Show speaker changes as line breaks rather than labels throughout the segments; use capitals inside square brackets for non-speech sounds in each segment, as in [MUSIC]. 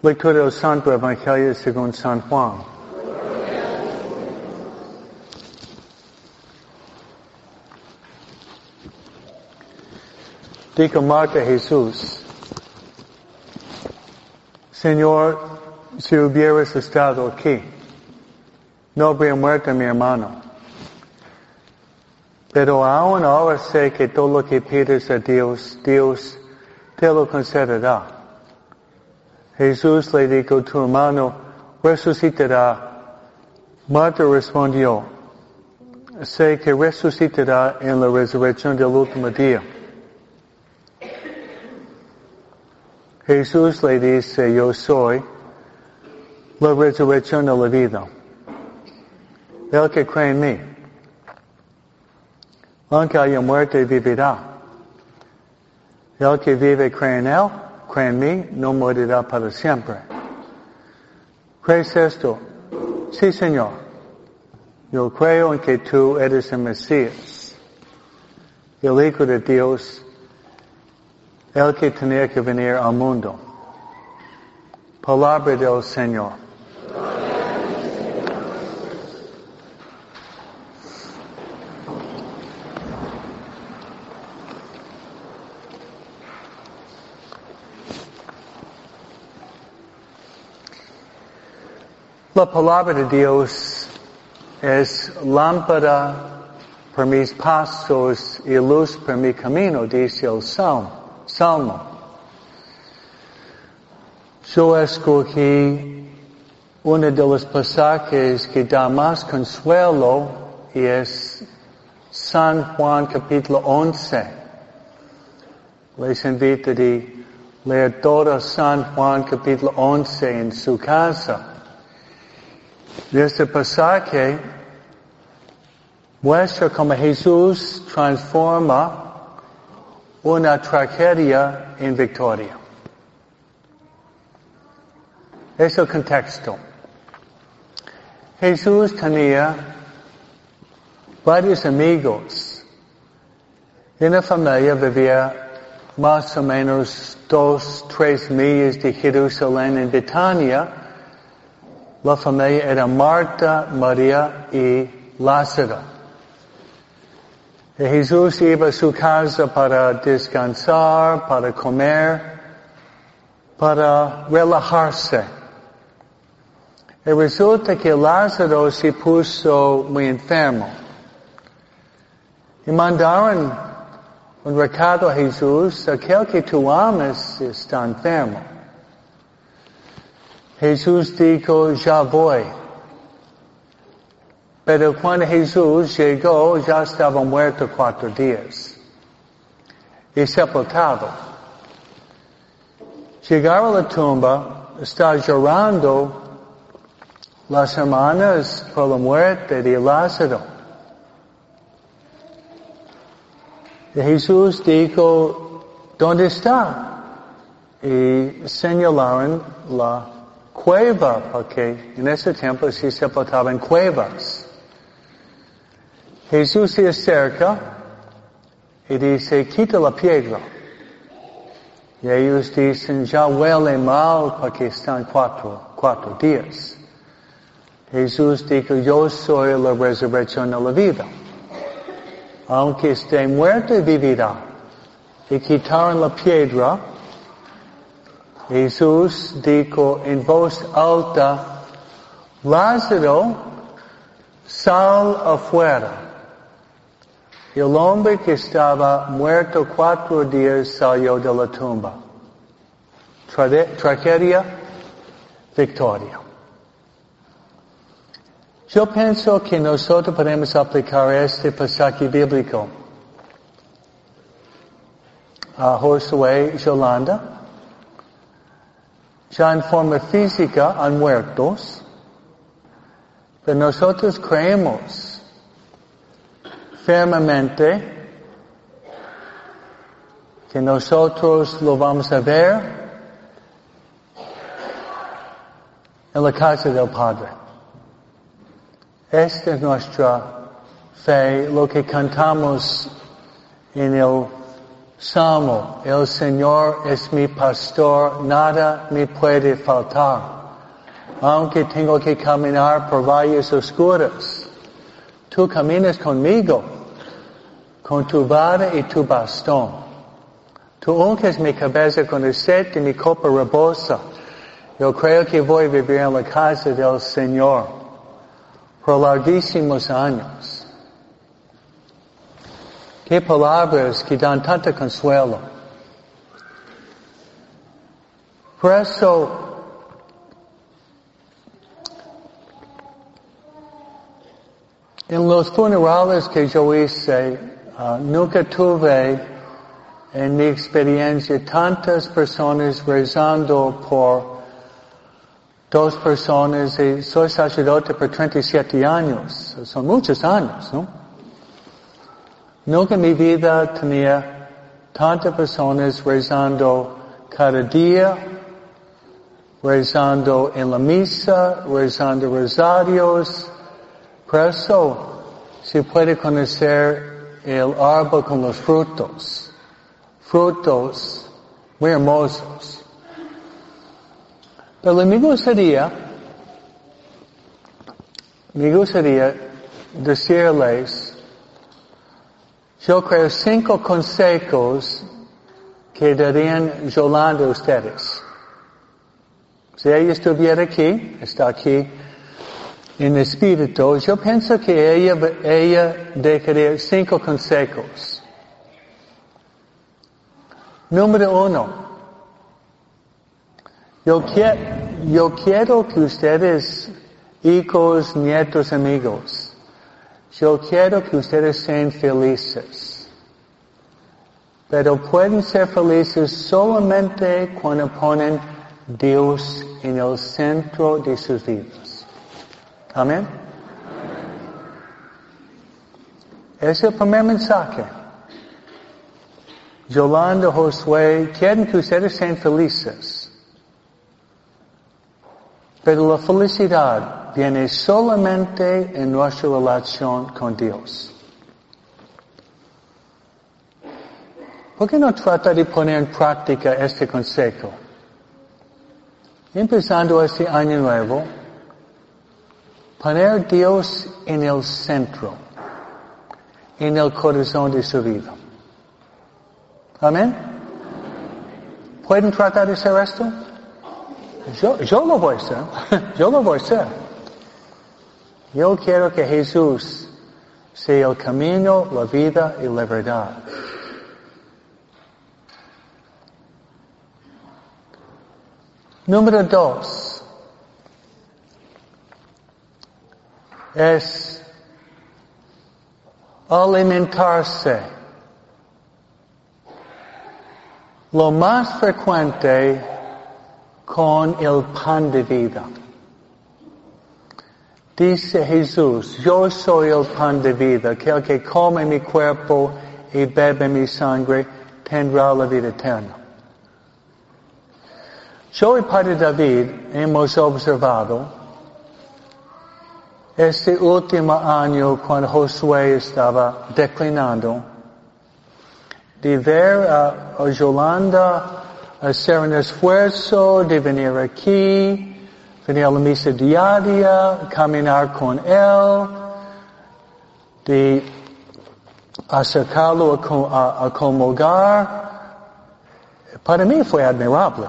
Lectura Santo Evangelio según San Juan. Dijo Marta Jesús, Señor, si hubieras estado aquí, no habría muerto mi hermano. Pero aún ahora sé que todo lo que pides a Dios, Dios te lo concederá. Jesús le dijo, tu hermano resucitará. Marta respondió, sé que resucitará en la resurrección del último día. Jesús le dice, yo soy la resurrección de la vida. El que cree en mí, aunque haya muerte, vivirá. El que vive cree en Él, cree en mí, no morirá para siempre. ¿Crees esto? Sí, Señor. Yo creo en que tú eres el Mesías, el Hijo de Dios, el que tenía que venir al mundo. Palabra del Señor. La palabra de Dios es lámpara para mis pasos y luz para mi camino, dice el Salmo. Yo escogí uno de los pasajes que da más consuelo y es San Juan capítulo 11. Les invito a leer todo San Juan capítulo 11 en su casa. De este pasaje muestra cómo Jesús transforma una tragedia en victoria. Es el contexto. Jesús tenía varios amigos. En la familia vivía más o menos dos, tres millas de Jerusalén en Betania. La familia era Marta, María y Lázaro. Y Jesús iba a su casa para descansar, para comer, para relajarse. Y resulta que Lázaro se puso muy enfermo. Y mandaron un recado a Jesús, aquel que tú amas está enfermo. Jesús dijo, ya voy. Pero cuando Jesús llegó, ya estaba muerto cuatro días y sepultado. Llegaron a la tumba, está llorando las hermanas por la muerte de Lázaro. Y Jesús dijo, ¿dónde está? Y señalaron la cueva, porque en ese tiempo se sepultaban en cuevas. Jesús se acerca y dice, quita la piedra. Y ellos dicen, ya huele mal porque están cuatro, cuatro días. Jesús dijo, yo soy la resurrección de la vida. Aunque esté muerto, vivirá. Y quitaron la piedra. Jesús dijo en voz alta, Lázaro, sal afuera. El hombre que estaba muerto cuatro días salió de la tumba. Tragedia, victoria. Yo pienso que nosotros podemos aplicar este pasaje bíblico a Josué y Yolanda. Ya en forma física han muertos, pero nosotros creemos firmemente que nosotros lo vamos a ver en la casa del Padre. Esta es nuestra fe, lo que cantamos en el Salmo, el Señor es mi pastor, nada me puede faltar. Aunque tengo que caminar por valles oscuras, tú caminas conmigo, con tu vara y tu bastón. Tú unges mi cabeza con el set y mi copa rebosa. Yo creo que voy a vivir en la casa del Señor por larguísimos años. Qué palabras que dan tanto consuelo. Por eso, en los funerales que yo hice, uh, nunca tuve en mi experiencia tantas personas rezando por dos personas y soy sacerdote por 37 años. Son muchos años, ¿no? Nunca en mi vida tenía tantas personas rezando cada día, rezando en la misa, rezando rosarios. Por eso se puede conocer el árbol con los frutos. Frutos muy hermosos. Pero me gustaría, me gustaría decirles yo creo cinco consejos que darían Yolanda a ustedes. Si ella estuviera aquí, está aquí en espíritu, yo pienso que ella, ella dejaría cinco consejos. Número uno, yo, yo quiero que ustedes, hijos, nietos, amigos, yo quiero que ustedes sean felices. Pero pueden ser felices solamente cuando ponen Dios en el centro de sus vidas. Amén. Es el primer mensaje. Yolanda, Josué, quieren que ustedes sean felices. Pero la felicidad viene solamente en nuestra relación con Dios. ¿Por qué no trata de poner en práctica este consejo? Empezando este año nuevo, poner Dios en el centro, en el corazón de su vida. Amén. ¿Pueden tratar de hacer esto? Yo, lo voy a hacer. Yo lo voy a hacer. Yo quiero que Jesús sea el camino, la vida y la verdad. Número dos es alimentarse. Lo más frecuente con el pan de vida. Dice Jesús, yo soy el pan de vida, que el que come mi cuerpo y bebe mi sangre tendrá la vida eterna. Yo y Padre David hemos observado este último año cuando Josué estaba declinando de ver a, Yolanda hacer un esfuerzo de venir aquí, venir a la misa diaria, caminar con Él, de acercarlo a, a, comulgar. Para mí fue admirable.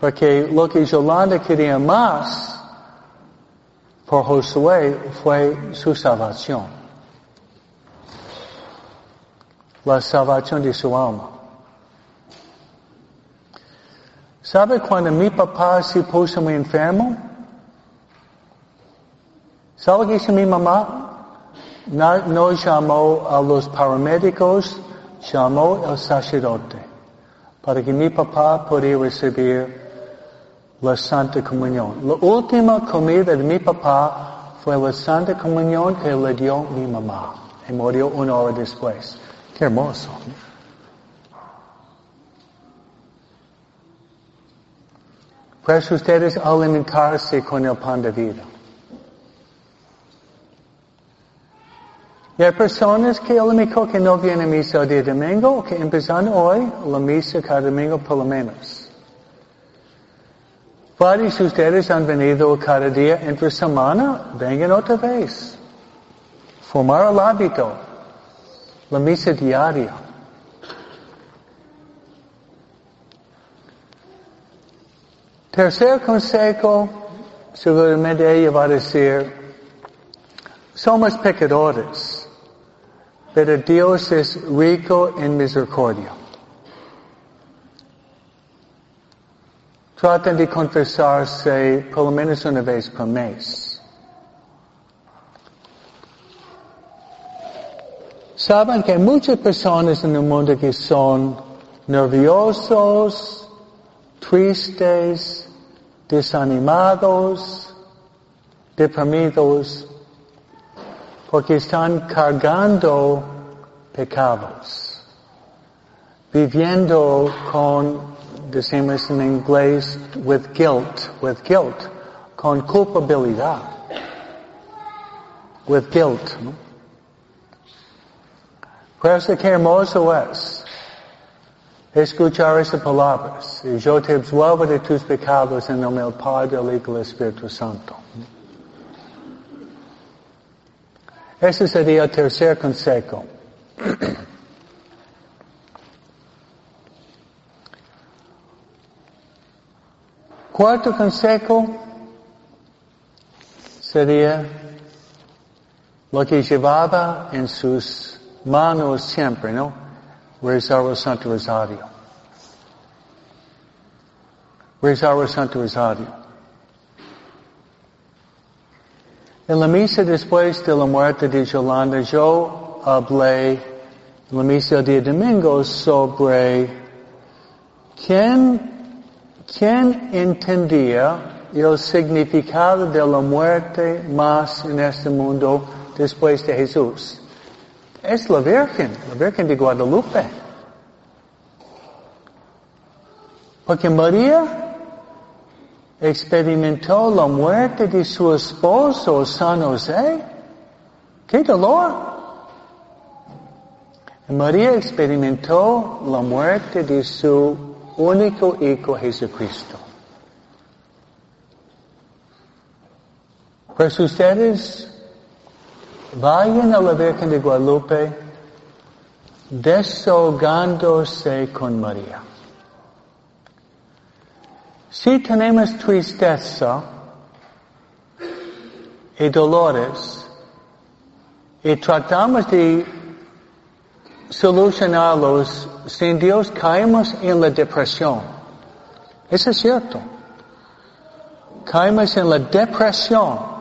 Porque lo que Yolanda quería más por Josué fue su salvación. La salvación de su alma. ¿Sabe cuando mi papá se puso muy enfermo? ¿Sabe qué hizo mi mamá? No, llamó a los paramédicos, llamó al sacerdote para que mi papá pudiera recibir la Santa Comunión. La última comida de mi papá fue la Santa Comunión que le dio mi mamá. Y murió una hora después. Qué hermoso. Pues ustedes alimentarse con el pan de vida. Y hay personas que el amigo que no viene a misa el día domingo, que empezando hoy, la misa cada domingo por lo menos. Varios de ustedes han venido cada día entre semana, vengan otra vez. Formar el hábito, la misa diaria. Tercer consejo, seguramente va a decir, somos pecadores, pero Dios es rico en misericordia. Traten de confesarse por lo menos una vez por mes. Saben que hay muchas personas en el mundo que son nerviosos, tristes, desanimados, deprimidos, porque están cargando pecados, viviendo con, decimos en inglés, with guilt, with guilt, con culpabilidad, with guilt. ¿no? Por eso qué hermoso es escuchar esas palabras. Y yo te absuelvo de tus pecados en nombre del Padre, del Hijo y del Espíritu Santo. Ese sería el tercer consejo. [CLEARS THROAT] Cuarto consejo sería lo que llevaba en sus manos siempre, ¿no? Rezar el Santo Rosario. Rezar el Santo Rosario. En la misa después de la muerte de Yolanda, yo hablé en la misa día domingo sobre quién, quién entendía el significado de la muerte más en este mundo después de Jesús. Es la Virgen, la Virgen de Guadalupe. Porque María experimentó la muerte de su esposo San José. ¡Qué dolor! María experimentó la muerte de su único hijo Jesucristo. Pues ustedes vayan a la Virgen de Guadalupe desahogándose con María. Si tenemos tristeza y dolores y tratamos de solucionarlos sin Dios, caemos en la depresión. Eso es cierto. Caemos en la depresión.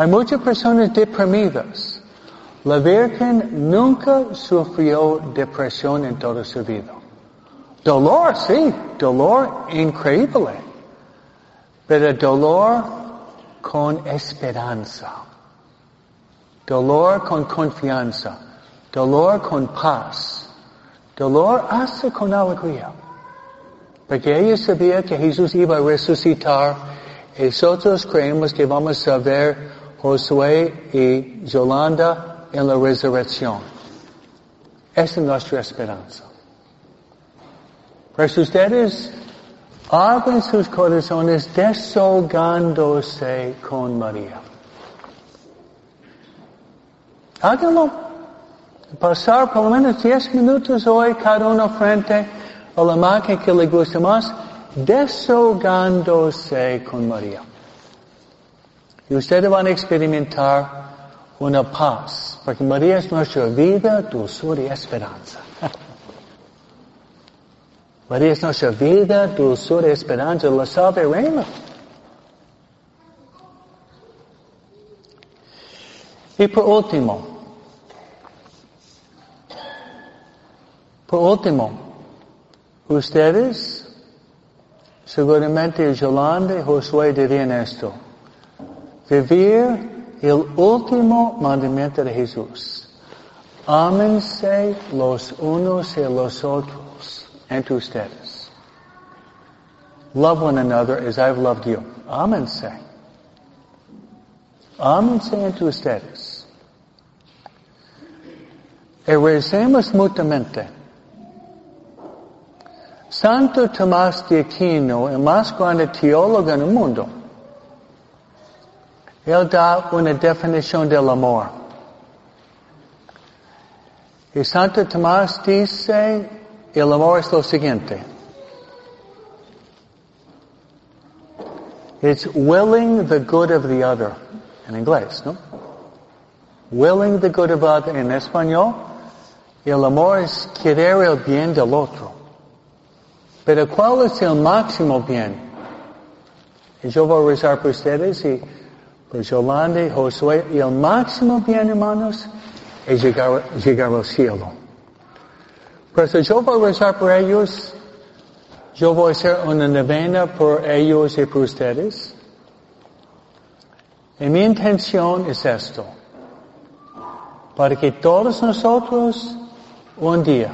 Hay muchas personas deprimidas. La Virgen nunca sufrió depresión en toda su vida. Dolor, sí, dolor increíble, pero dolor con esperanza, dolor con confianza, dolor con paz, dolor hasta con alegría. Porque ella sabía que Jesús iba a resucitar y nosotros creemos que vamos a ver Josué y Yolanda en la resurrección. Esa es nuestra esperanza. Pues ustedes abren sus corazones desahogándose con María. Háganlo. Pasar por lo menos 10 minutos hoy cada uno frente a la máquina que le gusta más, desahogándose con María. Y ustedes van a experimentar una paz, porque María es nuestra vida, dulzura y esperanza. [LAUGHS] María es nuestra vida, dulzura, esperanza, la salve reina. Y por último, por último, ustedes, seguramente Yolanda y Josué dirían esto, vivir el último mandamiento de Jesús. Ámense los unos y los otros entre ustedes. Love one another as I've loved you. Ámense. Ámense entre ustedes. y recemos mutuamente. Santo Tomás de Aquino, el más grande teólogo en el mundo, él da una definición del amor. Y Santo Tomás dice, el amor es lo siguiente. It's willing the good of the other. En inglés, ¿no? Willing the good of the other. En español, el amor es querer el bien del otro. Pero ¿cuál es el máximo bien? Y yo voy a rezar por ustedes y por Yolanda y Josué. Y el máximo bien, hermanos, es llegar, al cielo. Pero si yo voy a rezar por ellos, yo voy a hacer una novena por ellos y por ustedes. Y mi intención es esto. Para que todos nosotros un día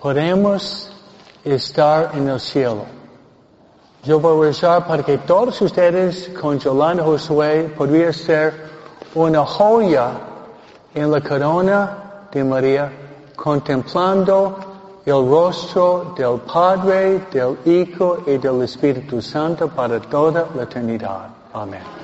podemos estar en el cielo. Yo voy a rezar para que todos ustedes con Yolanda Josué podrían ser una joya en la corona de María contemplando el rostro del Padre, del Hijo y del Espíritu Santo para toda la eternidad. Amén.